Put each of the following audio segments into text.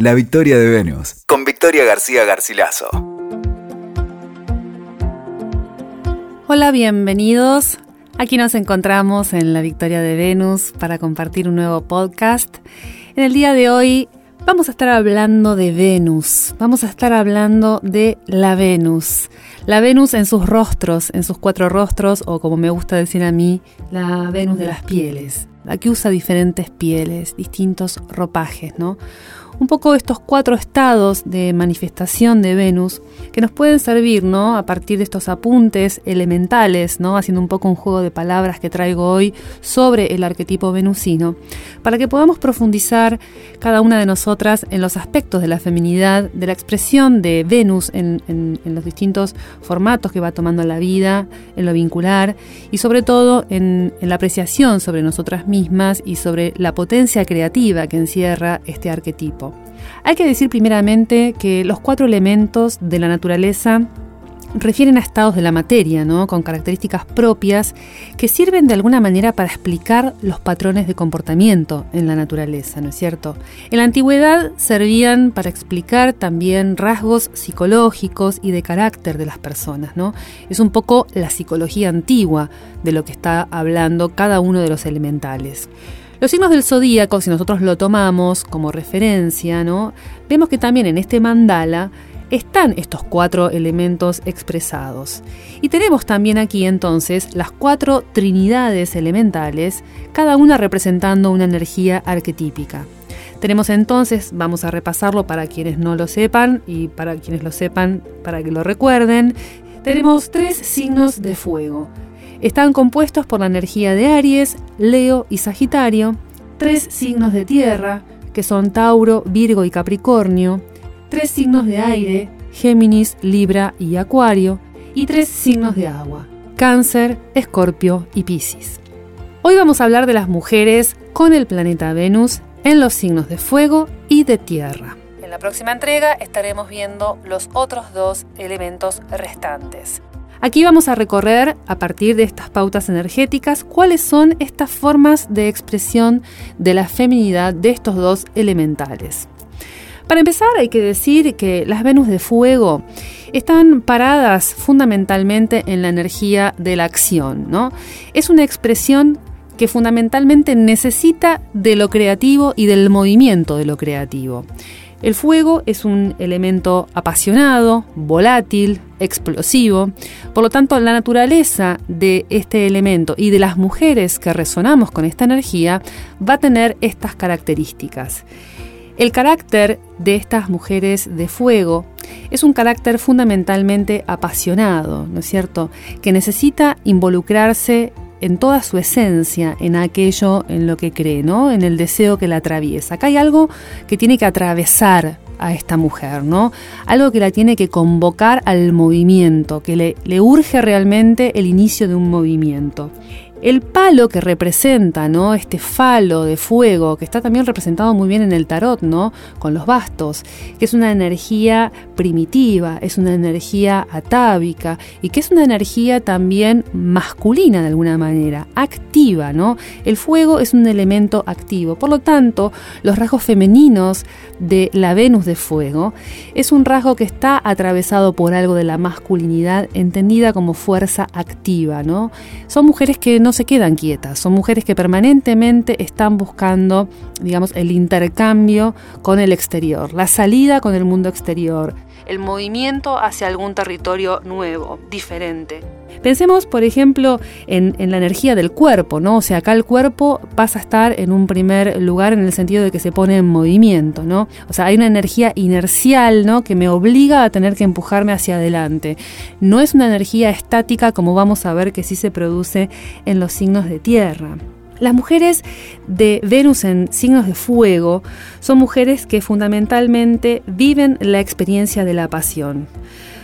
La Victoria de Venus, con Victoria García Garcilaso. Hola, bienvenidos. Aquí nos encontramos en La Victoria de Venus para compartir un nuevo podcast. En el día de hoy vamos a estar hablando de Venus, vamos a estar hablando de la Venus. La Venus en sus rostros, en sus cuatro rostros, o como me gusta decir a mí, la Venus de las pieles. La que usa diferentes pieles, distintos ropajes, ¿no? Un poco estos cuatro estados de manifestación de Venus que nos pueden servir, ¿no? A partir de estos apuntes elementales, ¿no? Haciendo un poco un juego de palabras que traigo hoy sobre el arquetipo venusino, para que podamos profundizar cada una de nosotras en los aspectos de la feminidad, de la expresión de Venus en, los distintos formatos que va tomando la vida, en lo vincular y sobre todo en la apreciación sobre nosotras mismas y sobre la potencia creativa que encierra este arquetipo. Hay que decir primeramente que los cuatro elementos de la naturaleza refieren a estados de la materia, ¿no? con características propias que sirven de alguna manera para explicar los patrones de comportamiento en la naturaleza, ¿no es cierto? En la antigüedad servían para explicar también rasgos psicológicos y de carácter de las personas, ¿no? Es un poco la psicología antigua de lo que está hablando cada uno de los elementales. Los signos del zodíaco, si nosotros lo tomamos como referencia, ¿no? vemos que también en este mandala están estos cuatro elementos expresados. Y tenemos también aquí entonces las cuatro trinidades elementales, cada una representando una energía arquetípica. Tenemos entonces, vamos a repasarlo para quienes no lo sepan y para quienes lo sepan, para que lo recuerden, tenemos tres signos de fuego. Están compuestos por la energía de Aries, Leo y Sagitario, tres signos de tierra, que son Tauro, Virgo y Capricornio, tres signos de aire, Géminis, Libra y Acuario, y tres signos de agua, Cáncer, Escorpio y Piscis. Hoy vamos a hablar de las mujeres con el planeta Venus en los signos de fuego y de tierra. En la próxima entrega estaremos viendo los otros dos elementos restantes. Aquí vamos a recorrer, a partir de estas pautas energéticas, cuáles son estas formas de expresión de la feminidad de estos dos elementales. Para empezar, hay que decir que las Venus de fuego están paradas fundamentalmente en la energía de la acción, ¿no? Es una expresión que fundamentalmente necesita de lo creativo y del movimiento de lo creativo. El fuego es un elemento apasionado, volátil, explosivo. Por lo tanto, la naturaleza de este elemento y de las mujeres que resonamos con esta energía va a tener estas características. El carácter de estas mujeres de fuego es un carácter fundamentalmente apasionado, ¿no es cierto? Que necesita involucrarse en toda su esencia en aquello en lo que cree, ¿no? En el deseo que la atraviesa. Acá hay algo que tiene que atravesar a esta mujer, ¿no? Algo que la tiene que convocar al movimiento, que le, le urge realmente el inicio de un movimiento. El palo que representa, ¿no? Este falo de fuego, que está también representado muy bien en el tarot, ¿no? Con los bastos, que es una energía primitiva, es una energía atávica y que es una energía también masculina de alguna manera, activa, ¿no? El fuego es un elemento activo. Por lo tanto, los rasgos femeninos de la Venus de fuego es un rasgo que está atravesado por algo de la masculinidad entendida como fuerza activa, ¿no? Son mujeres que no no se quedan quietas, son mujeres que permanentemente están buscando, digamos, el intercambio con el exterior, la salida con el mundo exterior, el movimiento hacia algún territorio nuevo, diferente. Pensemos, por ejemplo, en, la energía del cuerpo, ¿no? O sea, acá el cuerpo pasa a estar en un primer lugar en el sentido de que se pone en movimiento, ¿no? O sea, hay una energía inercial, ¿no? Que me obliga a tener que empujarme hacia adelante. No es una energía estática como vamos a ver que sí se produce en los signos de tierra. Las mujeres de Venus en signos de fuego son mujeres que fundamentalmente viven la experiencia de la pasión.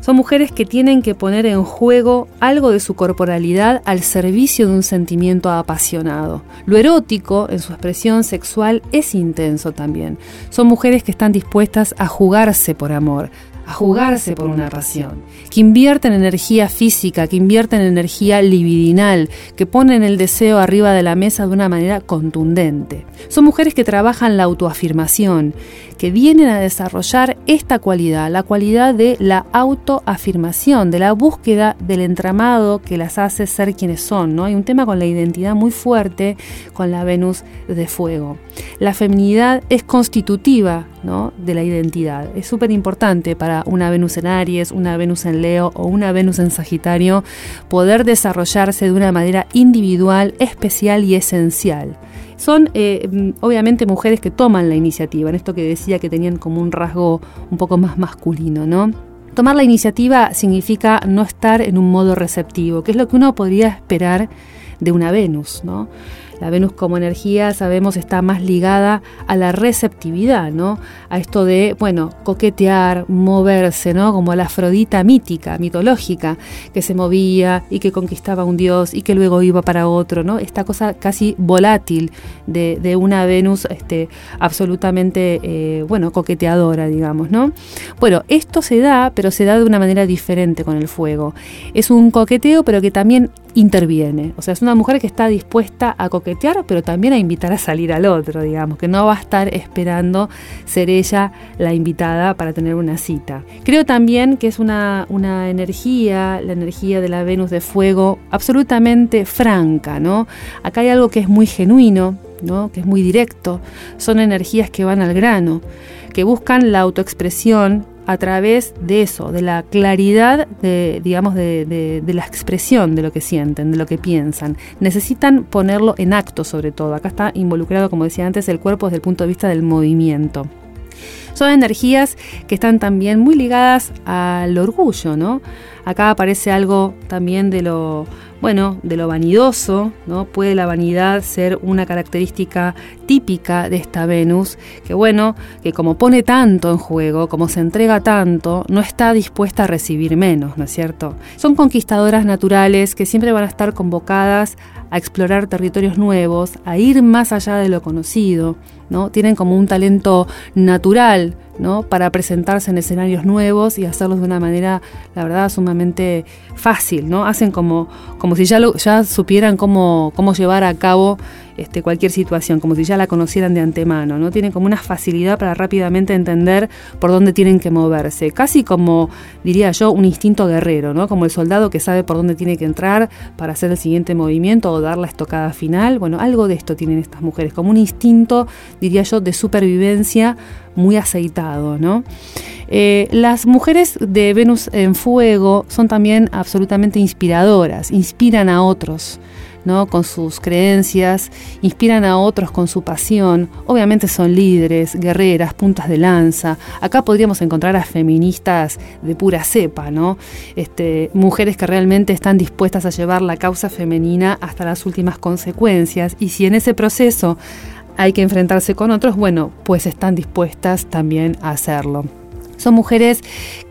Son mujeres que tienen que poner en juego algo de su corporalidad al servicio de un sentimiento apasionado. Lo erótico, en su expresión sexual, es intenso también. Son mujeres que están dispuestas a jugarse por amor, a jugarse por una pasión, que invierten energía física, que invierten energía libidinal, que ponen el deseo arriba de la mesa de una manera contundente. Son mujeres que trabajan la autoafirmación, que vienen a desarrollar esta cualidad, la cualidad de la autoafirmación, de la búsqueda del entramado que las hace ser quienes son. ¿no? Hay un tema con la identidad muy fuerte con la Venus de fuego. La feminidad es constitutiva ¿no? de la identidad. Es súper importante para una Venus en Aries, una Venus en Leo o una Venus en Sagitario poder desarrollarse de una manera individual, especial y esencial son eh, obviamente mujeres que toman la iniciativa, en esto que decía que tenían como un rasgo un poco más masculino, ¿no? Tomar la iniciativa significa no estar en un modo receptivo, que es lo que uno podría esperar de una Venus, ¿no? La Venus como energía, sabemos, está más ligada a la receptividad, ¿no? A esto de, bueno, coquetear, moverse, ¿no? Como la Afrodita mítica, mitológica, que se movía y que conquistaba un dios y que luego iba para otro, ¿no? Esta cosa casi volátil de, una Venus este, absolutamente, eh, bueno, coqueteadora, digamos, ¿no? Bueno, esto se da, pero se da de una manera diferente con el fuego. Es un coqueteo, pero que también interviene. O sea, es una mujer que está dispuesta a coquetear, pero también a invitar a salir al otro, digamos, que no va a estar esperando ser ella la invitada para tener una cita. Creo también que es una, una energía, la energía de la Venus de fuego, absolutamente franca, ¿no? Acá hay algo que es muy genuino, ¿no? que es muy directo, son energías que van al grano, que buscan la autoexpresión a través de eso, de la claridad, de, digamos, de, la expresión de lo que sienten, de lo que piensan. Necesitan ponerlo en acto sobre todo. Acá está involucrado, como decía antes, el cuerpo desde el punto de vista del movimiento. Son energías que están también muy ligadas al orgullo, ¿no? Acá aparece algo también de lo bueno, de lo vanidoso, ¿no? Puede la vanidad ser una característica típica de esta Venus, que bueno, que como pone tanto en juego, como se entrega tanto, no está dispuesta a recibir menos, ¿no es cierto? Son conquistadoras naturales que siempre van a estar convocadas a explorar territorios nuevos, a ir más allá de lo conocido, ¿no? Tienen como un talento natural, ¿no? Para presentarse en escenarios nuevos y hacerlos de una manera, la verdad, sumamente fácil, ¿no? Hacen como, como si ya, lo, ya supieran cómo, cómo llevar a cabo este, cualquier situación, como si ya la conocieran de antemano, ¿no? Tienen como una facilidad para rápidamente entender por dónde tienen que moverse, casi como, diría yo, un instinto guerrero, ¿no? Como el soldado que sabe por dónde tiene que entrar para hacer el siguiente movimiento o dar la estocada final. Bueno, algo de esto tienen estas mujeres, como un instinto, diría yo, de supervivencia muy aceitado, ¿no? Eh, las mujeres de Venus en fuego son también absolutamente inspiradoras, inspiran a otros con sus creencias, inspiran a otros con su pasión. Obviamente son líderes, guerreras, puntas de lanza. Acá podríamos encontrar a feministas de pura cepa, ¿no? Este, mujeres que realmente están dispuestas a llevar la causa femenina hasta las últimas consecuencias. Y si en ese proceso hay que enfrentarse con otros, bueno, pues están dispuestas también a hacerlo. Son mujeres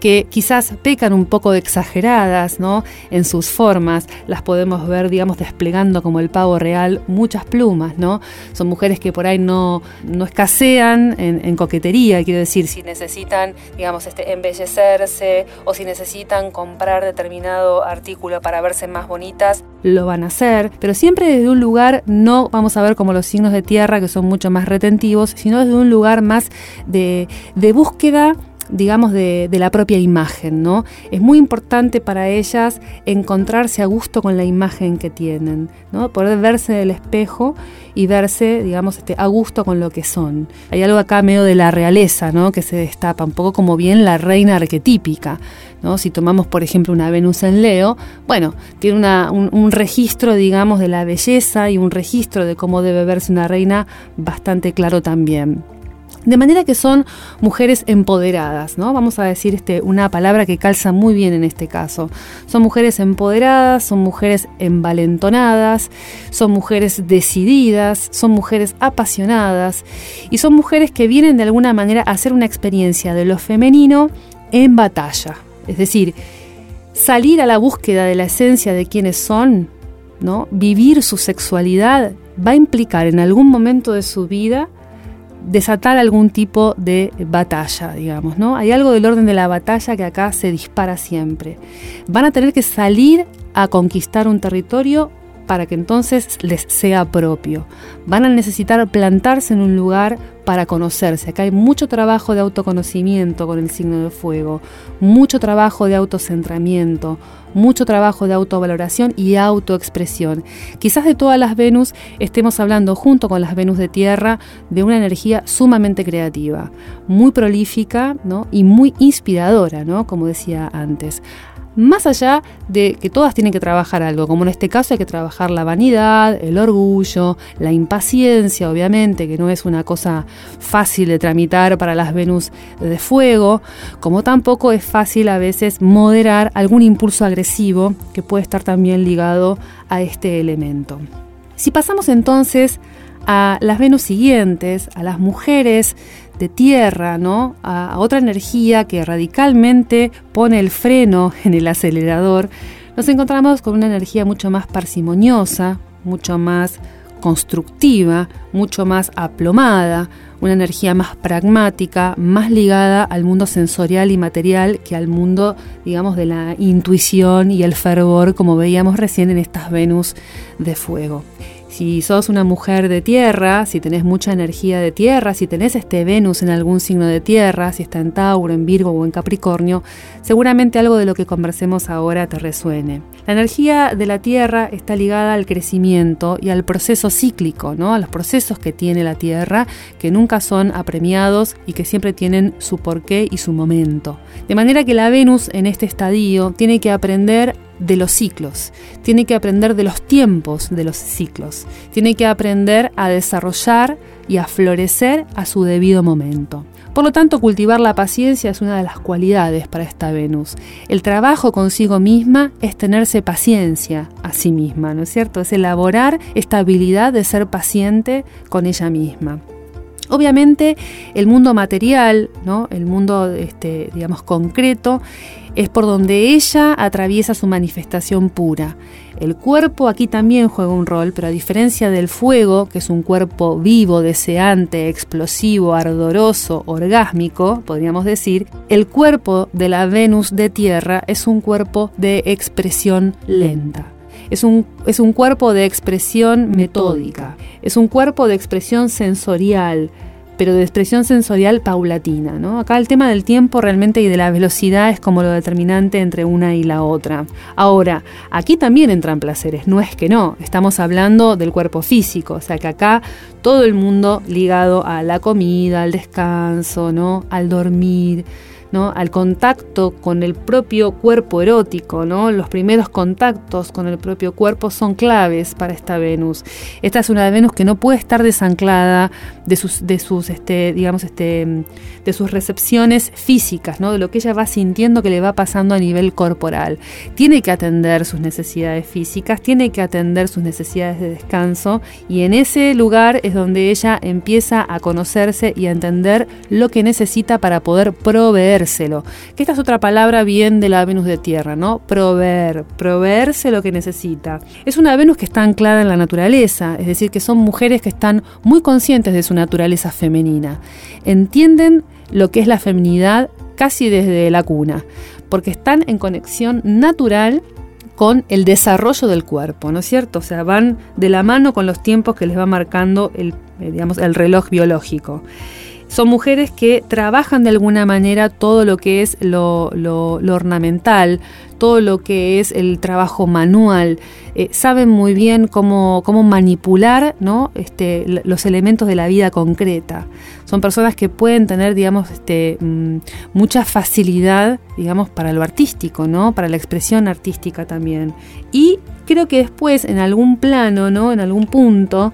que quizás pecan un poco de exageradas, ¿no? En sus formas, las podemos ver, digamos, desplegando como el pavo real muchas plumas, ¿no? Son mujeres que por ahí no, no escasean en, coquetería, quiero decir, si necesitan, digamos, este, embellecerse o si necesitan comprar determinado artículo para verse más bonitas, lo van a hacer, pero siempre desde un lugar, no vamos a ver como los signos de tierra que son mucho más retentivos, sino desde un lugar más de, de búsqueda digamos, de, la propia imagen, ¿no? Es muy importante para ellas encontrarse a gusto con la imagen que tienen, ¿no? Poder verse en el espejo y verse, digamos, este, a gusto con lo que son. Hay algo acá medio de la realeza, ¿no? Que se destapa, un poco como bien la reina arquetípica, ¿no? Si tomamos, por ejemplo, una Venus en Leo, bueno, tiene un, un registro, digamos, de la belleza y un registro de cómo debe verse una reina bastante claro también. De manera que son mujeres empoderadas, ¿no? Vamos a decir este, una palabra que calza muy bien en este caso. Son mujeres empoderadas, son mujeres envalentonadas, son mujeres decididas, son mujeres apasionadas y son mujeres que vienen de alguna manera a hacer una experiencia de lo femenino en batalla. Es decir, salir a la búsqueda de la esencia de quienes son, ¿no? Vivir su sexualidad va a implicar en algún momento de su vida desatar algún tipo de batalla, digamos, ¿no? Hay algo del orden de la batalla que acá se dispara siempre. Van a tener que salir a conquistar un territorio para que entonces les sea propio. Van a necesitar plantarse en un lugar para conocerse. Acá hay mucho trabajo de autoconocimiento con el signo de fuego, mucho trabajo de autocentramiento, mucho trabajo de autovaloración y autoexpresión. Quizás de todas las Venus estemos hablando junto con las Venus de Tierra de una energía sumamente creativa, muy prolífica ¿no? y muy inspiradora, ¿no? como decía antes más allá de que todas tienen que trabajar algo, como en este caso hay que trabajar la vanidad, el orgullo, la impaciencia, obviamente, que no es una cosa fácil de tramitar para las Venus de fuego, como tampoco es fácil a veces moderar algún impulso agresivo que puede estar también ligado a este elemento. Si pasamos entonces a las Venus siguientes, a las mujeres de tierra, ¿no? A, otra energía que radicalmente pone el freno en el acelerador, nos encontramos con una energía mucho más parsimoniosa, mucho más constructiva, mucho más aplomada, una energía más pragmática, más ligada al mundo sensorial y material que al mundo, digamos, de la intuición y el fervor, como veíamos recién en estas Venus de fuego. Si sos una mujer de tierra, si tenés mucha energía de tierra, si tenés este Venus en algún signo de tierra, si está en Tauro, en Virgo o en Capricornio, seguramente algo de lo que conversemos ahora te resuene. La energía de la tierra está ligada al crecimiento y al proceso cíclico, ¿no? a los procesos que tiene la tierra, que nunca son apremiados y que siempre tienen su porqué y su momento. De manera que la Venus en este estadio tiene que aprender de los ciclos, tiene que aprender de los tiempos de los ciclos, tiene que aprender a desarrollar y a florecer a su debido momento. Por lo tanto, cultivar la paciencia es una de las cualidades para esta Venus. El trabajo consigo misma es tenerse paciencia a sí misma, ¿no es cierto? Es elaborar esta habilidad de ser paciente con ella misma. Obviamente el mundo material, ¿no? el mundo este, digamos concreto, es por donde ella atraviesa su manifestación pura. El cuerpo aquí también juega un rol, pero a diferencia del fuego, que es un cuerpo vivo, deseante, explosivo, ardoroso, orgásmico, podríamos decir, el cuerpo de la Venus de Tierra es un cuerpo de expresión lenta. Es un, es un cuerpo de expresión metódica, es un cuerpo de expresión sensorial, pero de expresión sensorial paulatina. ¿no? Acá el tema del tiempo realmente y de la velocidad es como lo determinante entre una y la otra. Ahora, aquí también entran placeres, no es que no, estamos hablando del cuerpo físico, o sea que acá todo el mundo ligado a la comida, al descanso, ¿no? al dormir al contacto con el propio cuerpo erótico, ¿no? Los primeros contactos con el propio cuerpo son claves para esta Venus. Esta es una Venus que no puede estar desanclada de sus, de sus, este, digamos, este, de sus recepciones físicas, ¿no? De lo que ella va sintiendo que le va pasando a nivel corporal. Tiene que atender sus necesidades físicas, tiene que atender sus necesidades de descanso y en ese lugar es donde ella empieza a conocerse y a entender lo que necesita para poder proveer que esta es otra palabra bien de la Venus de Tierra, ¿no? Proveer, proveerse lo que necesita. Es una Venus que está anclada en la naturaleza, es decir, que son mujeres que están muy conscientes de su naturaleza femenina. Entienden lo que es la feminidad casi desde la cuna, porque están en conexión natural con el desarrollo del cuerpo, ¿no es cierto? O sea, van de la mano con los tiempos que les va marcando el, eh, digamos, el reloj biológico. Son mujeres que trabajan de alguna manera todo lo que es lo, ornamental, todo lo que es el trabajo manual, eh, saben muy bien cómo, cómo manipular ¿no? este, los elementos de la vida concreta. Son personas que pueden tener, digamos, este, mm, mucha facilidad, digamos, para lo artístico, ¿no? Para la expresión artística también. Y creo que después, en algún plano, ¿no? En algún punto,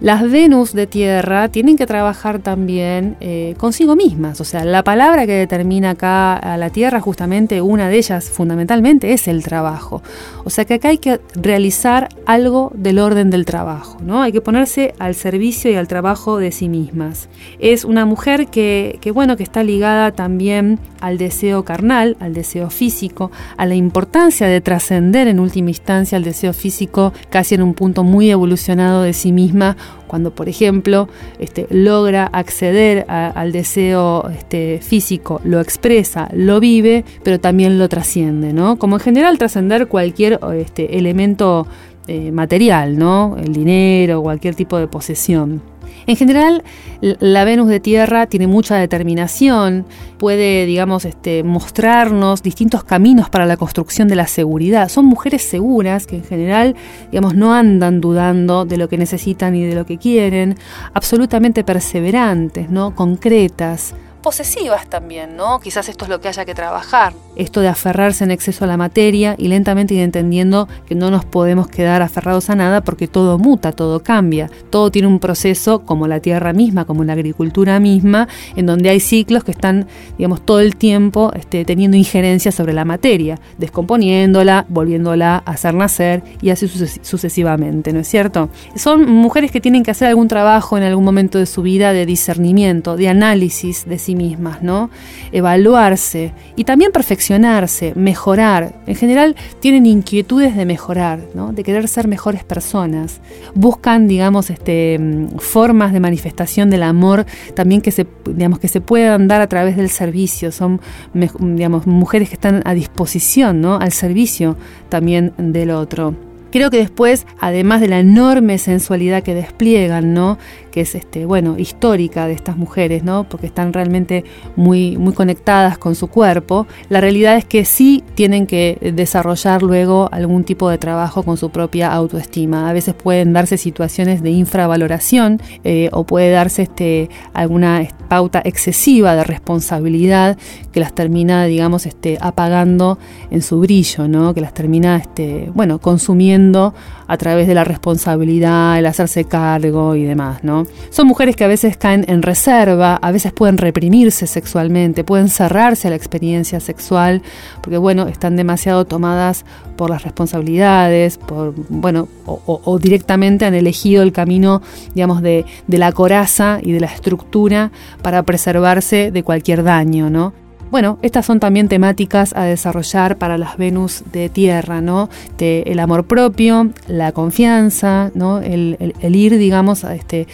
las Venus de Tierra tienen que trabajar también eh, consigo mismas, o sea, la palabra que determina acá a la Tierra, justamente una de ellas fundamentalmente es el trabajo. O sea que acá hay que realizar algo del orden del trabajo, ¿no? Hay que ponerse al servicio y al trabajo de sí mismas. Es una mujer que, bueno, que está ligada también al deseo carnal, al deseo físico, a la importancia de trascender en última instancia al deseo físico casi en un punto muy evolucionado de sí misma cuando, por ejemplo, este, logra acceder al deseo este, físico, lo expresa, lo vive, pero también lo trasciende, ¿no? Como en general trascender cualquier este, elemento eh, material, ¿no? El dinero, cualquier tipo de posesión. En general, la Venus de Tierra tiene mucha determinación, puede, digamos, este, mostrarnos distintos caminos para la construcción de la seguridad. Son mujeres seguras que en general, digamos, no andan dudando de lo que necesitan y de lo que quieren, absolutamente perseverantes, ¿no? Concretas, posesivas también, ¿no? Quizás esto es lo que haya que trabajar. Esto de aferrarse en exceso a la materia y lentamente ir entendiendo que no nos podemos quedar aferrados a nada porque todo muta, todo cambia. Todo tiene un proceso como la tierra misma, como la agricultura misma, en donde hay ciclos que están, digamos, todo el tiempo este, teniendo injerencia sobre la materia, descomponiéndola, volviéndola a hacer nacer y así sucesivamente, ¿no es cierto? Son mujeres que tienen que hacer algún trabajo en algún momento de su vida de discernimiento, de análisis de sí mismas, ¿no? Evaluarse y también perfeccionarse, mejorar. En general tienen inquietudes de mejorar, ¿no? De querer ser mejores personas. Buscan, digamos, este, mm, formas de manifestación del amor también que se, digamos, que se puedan dar a través del servicio. Son, digamos, mujeres que están a disposición, ¿no? Al servicio también del otro. Creo que después, además de la enorme sensualidad que despliegan, ¿no? que es este, bueno, histórica de estas mujeres, ¿no? Porque están realmente muy, muy conectadas con su cuerpo. La realidad es que sí tienen que desarrollar luego algún tipo de trabajo con su propia autoestima. A veces pueden darse situaciones de infravaloración eh, o puede darse este, alguna pauta excesiva de responsabilidad que las termina, digamos, este, apagando en su brillo, ¿no? Que las termina, este, bueno, consumiendo a través de la responsabilidad, el hacerse cargo y demás, ¿no? Son mujeres que a veces caen en reserva, a veces pueden reprimirse sexualmente, pueden cerrarse a la experiencia sexual, porque bueno, están demasiado tomadas por las responsabilidades, por, bueno, o, directamente han elegido el camino, digamos, de, de la coraza y de la estructura para preservarse de cualquier daño, ¿no? Bueno, estas son también temáticas a desarrollar para las Venus de Tierra, ¿no? el amor propio, la confianza, ¿no? El, ir, digamos, este,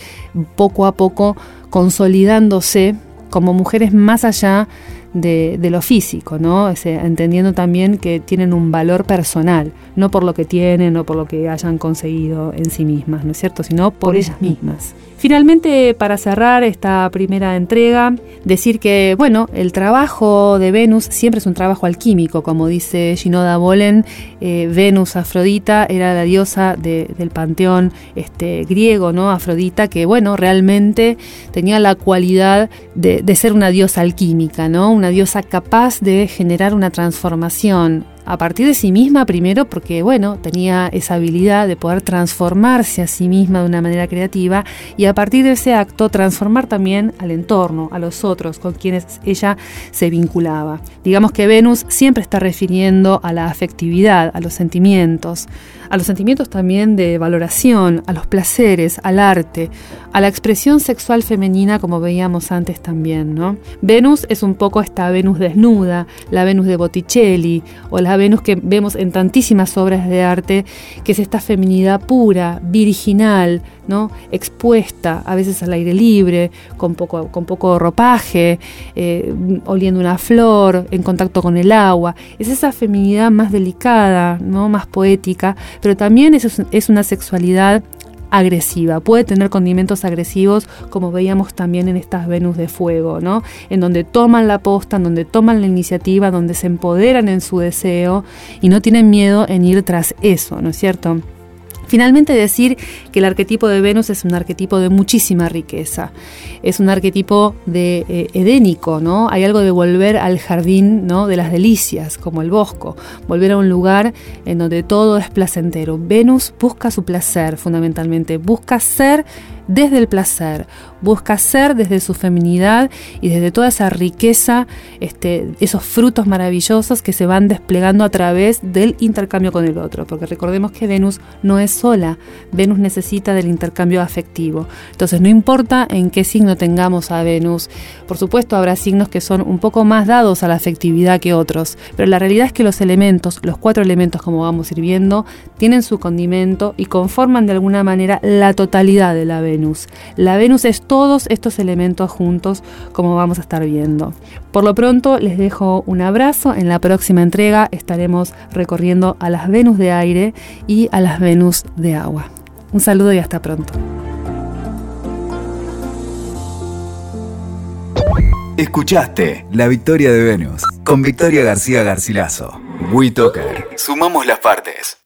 poco a poco consolidándose como mujeres más allá de, lo físico, ¿no? entendiendo también que tienen un valor personal, no por lo que tienen o por lo que hayan conseguido en sí mismas, ¿no es cierto? Sino por ellas mismas. Finalmente, para cerrar esta primera entrega, decir que, bueno, el trabajo de Venus siempre es un trabajo alquímico, como dice Shinoda Bolen, eh, Venus Afrodita era la diosa del panteón este, griego, ¿no? Afrodita, que, bueno, realmente tenía la cualidad de, de ser una diosa alquímica, ¿no? Una diosa capaz de generar una transformación a partir de sí misma primero porque, bueno, tenía esa habilidad de poder transformarse a sí misma de una manera creativa y a partir de ese acto transformar también al entorno, a los otros con quienes ella se vinculaba. Digamos que Venus siempre está refiriendo a la afectividad, a los sentimientos, a los sentimientos también de valoración, a los placeres, al arte, a la expresión sexual femenina como veíamos antes también, ¿no? Venus es un poco esta Venus desnuda, la Venus de Botticelli o la Venus que vemos en tantísimas obras de arte, que es esta feminidad pura, virginal, ¿no? expuesta, a veces al aire libre, con poco, con poco ropaje, eh, oliendo una flor, en contacto con el agua. Es esa feminidad más delicada, ¿no? más poética, pero también es, es una sexualidad agresiva, puede tener condimentos agresivos como veíamos también en estas Venus de fuego, ¿no? En donde toman la posta, en donde toman la iniciativa, donde se empoderan en su deseo y no tienen miedo en ir tras eso, ¿no es cierto? Finalmente decir que el arquetipo de Venus es un arquetipo de muchísima riqueza, es un arquetipo de eh, edénico, ¿no? Hay algo de volver al jardín, ¿no? De las delicias, como el bosco, volver a un lugar en donde todo es placentero. Venus busca su placer fundamentalmente, busca ser desde el placer, busca ser desde su feminidad y desde toda esa riqueza, este, esos frutos maravillosos que se van desplegando a través del intercambio con el otro, porque recordemos que Venus no es sola, Venus necesita del intercambio afectivo. Entonces no importa en qué signo tengamos a Venus, por supuesto habrá signos que son un poco más dados a la afectividad que otros, pero la realidad es que los elementos, los cuatro elementos como vamos a ir viendo, tienen su condimento y conforman de alguna manera la totalidad de la La Venus es todos estos elementos juntos como vamos a estar viendo. Por lo pronto les dejo un abrazo. En la próxima entrega estaremos recorriendo a las Venus de aire y a las Venus de agua. Un saludo y hasta pronto. Escuchaste La Victoria de Venus con Victoria García Garcilaso. WeToker. Sumamos las partes.